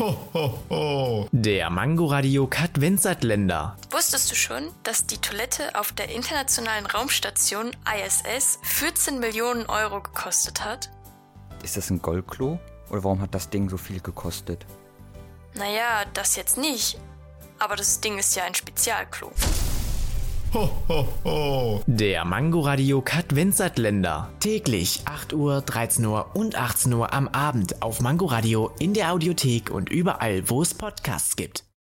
Ho, ho, ho. Der Mangoradio Länder. Wusstest du schon, dass die Toilette auf der internationalen Raumstation ISS 14 Millionen Euro gekostet hat? Ist das ein Goldklo? Oder warum hat das Ding so viel gekostet? Naja, das jetzt nicht. Aber das Ding ist ja ein Spezialklo. Ho, ho, ho. Der Mangoradio Länder. Täglich 8 Uhr, 13 Uhr und 18 Uhr am Abend auf Mangoradio in der Audiothek und überall, wo es Podcasts gibt.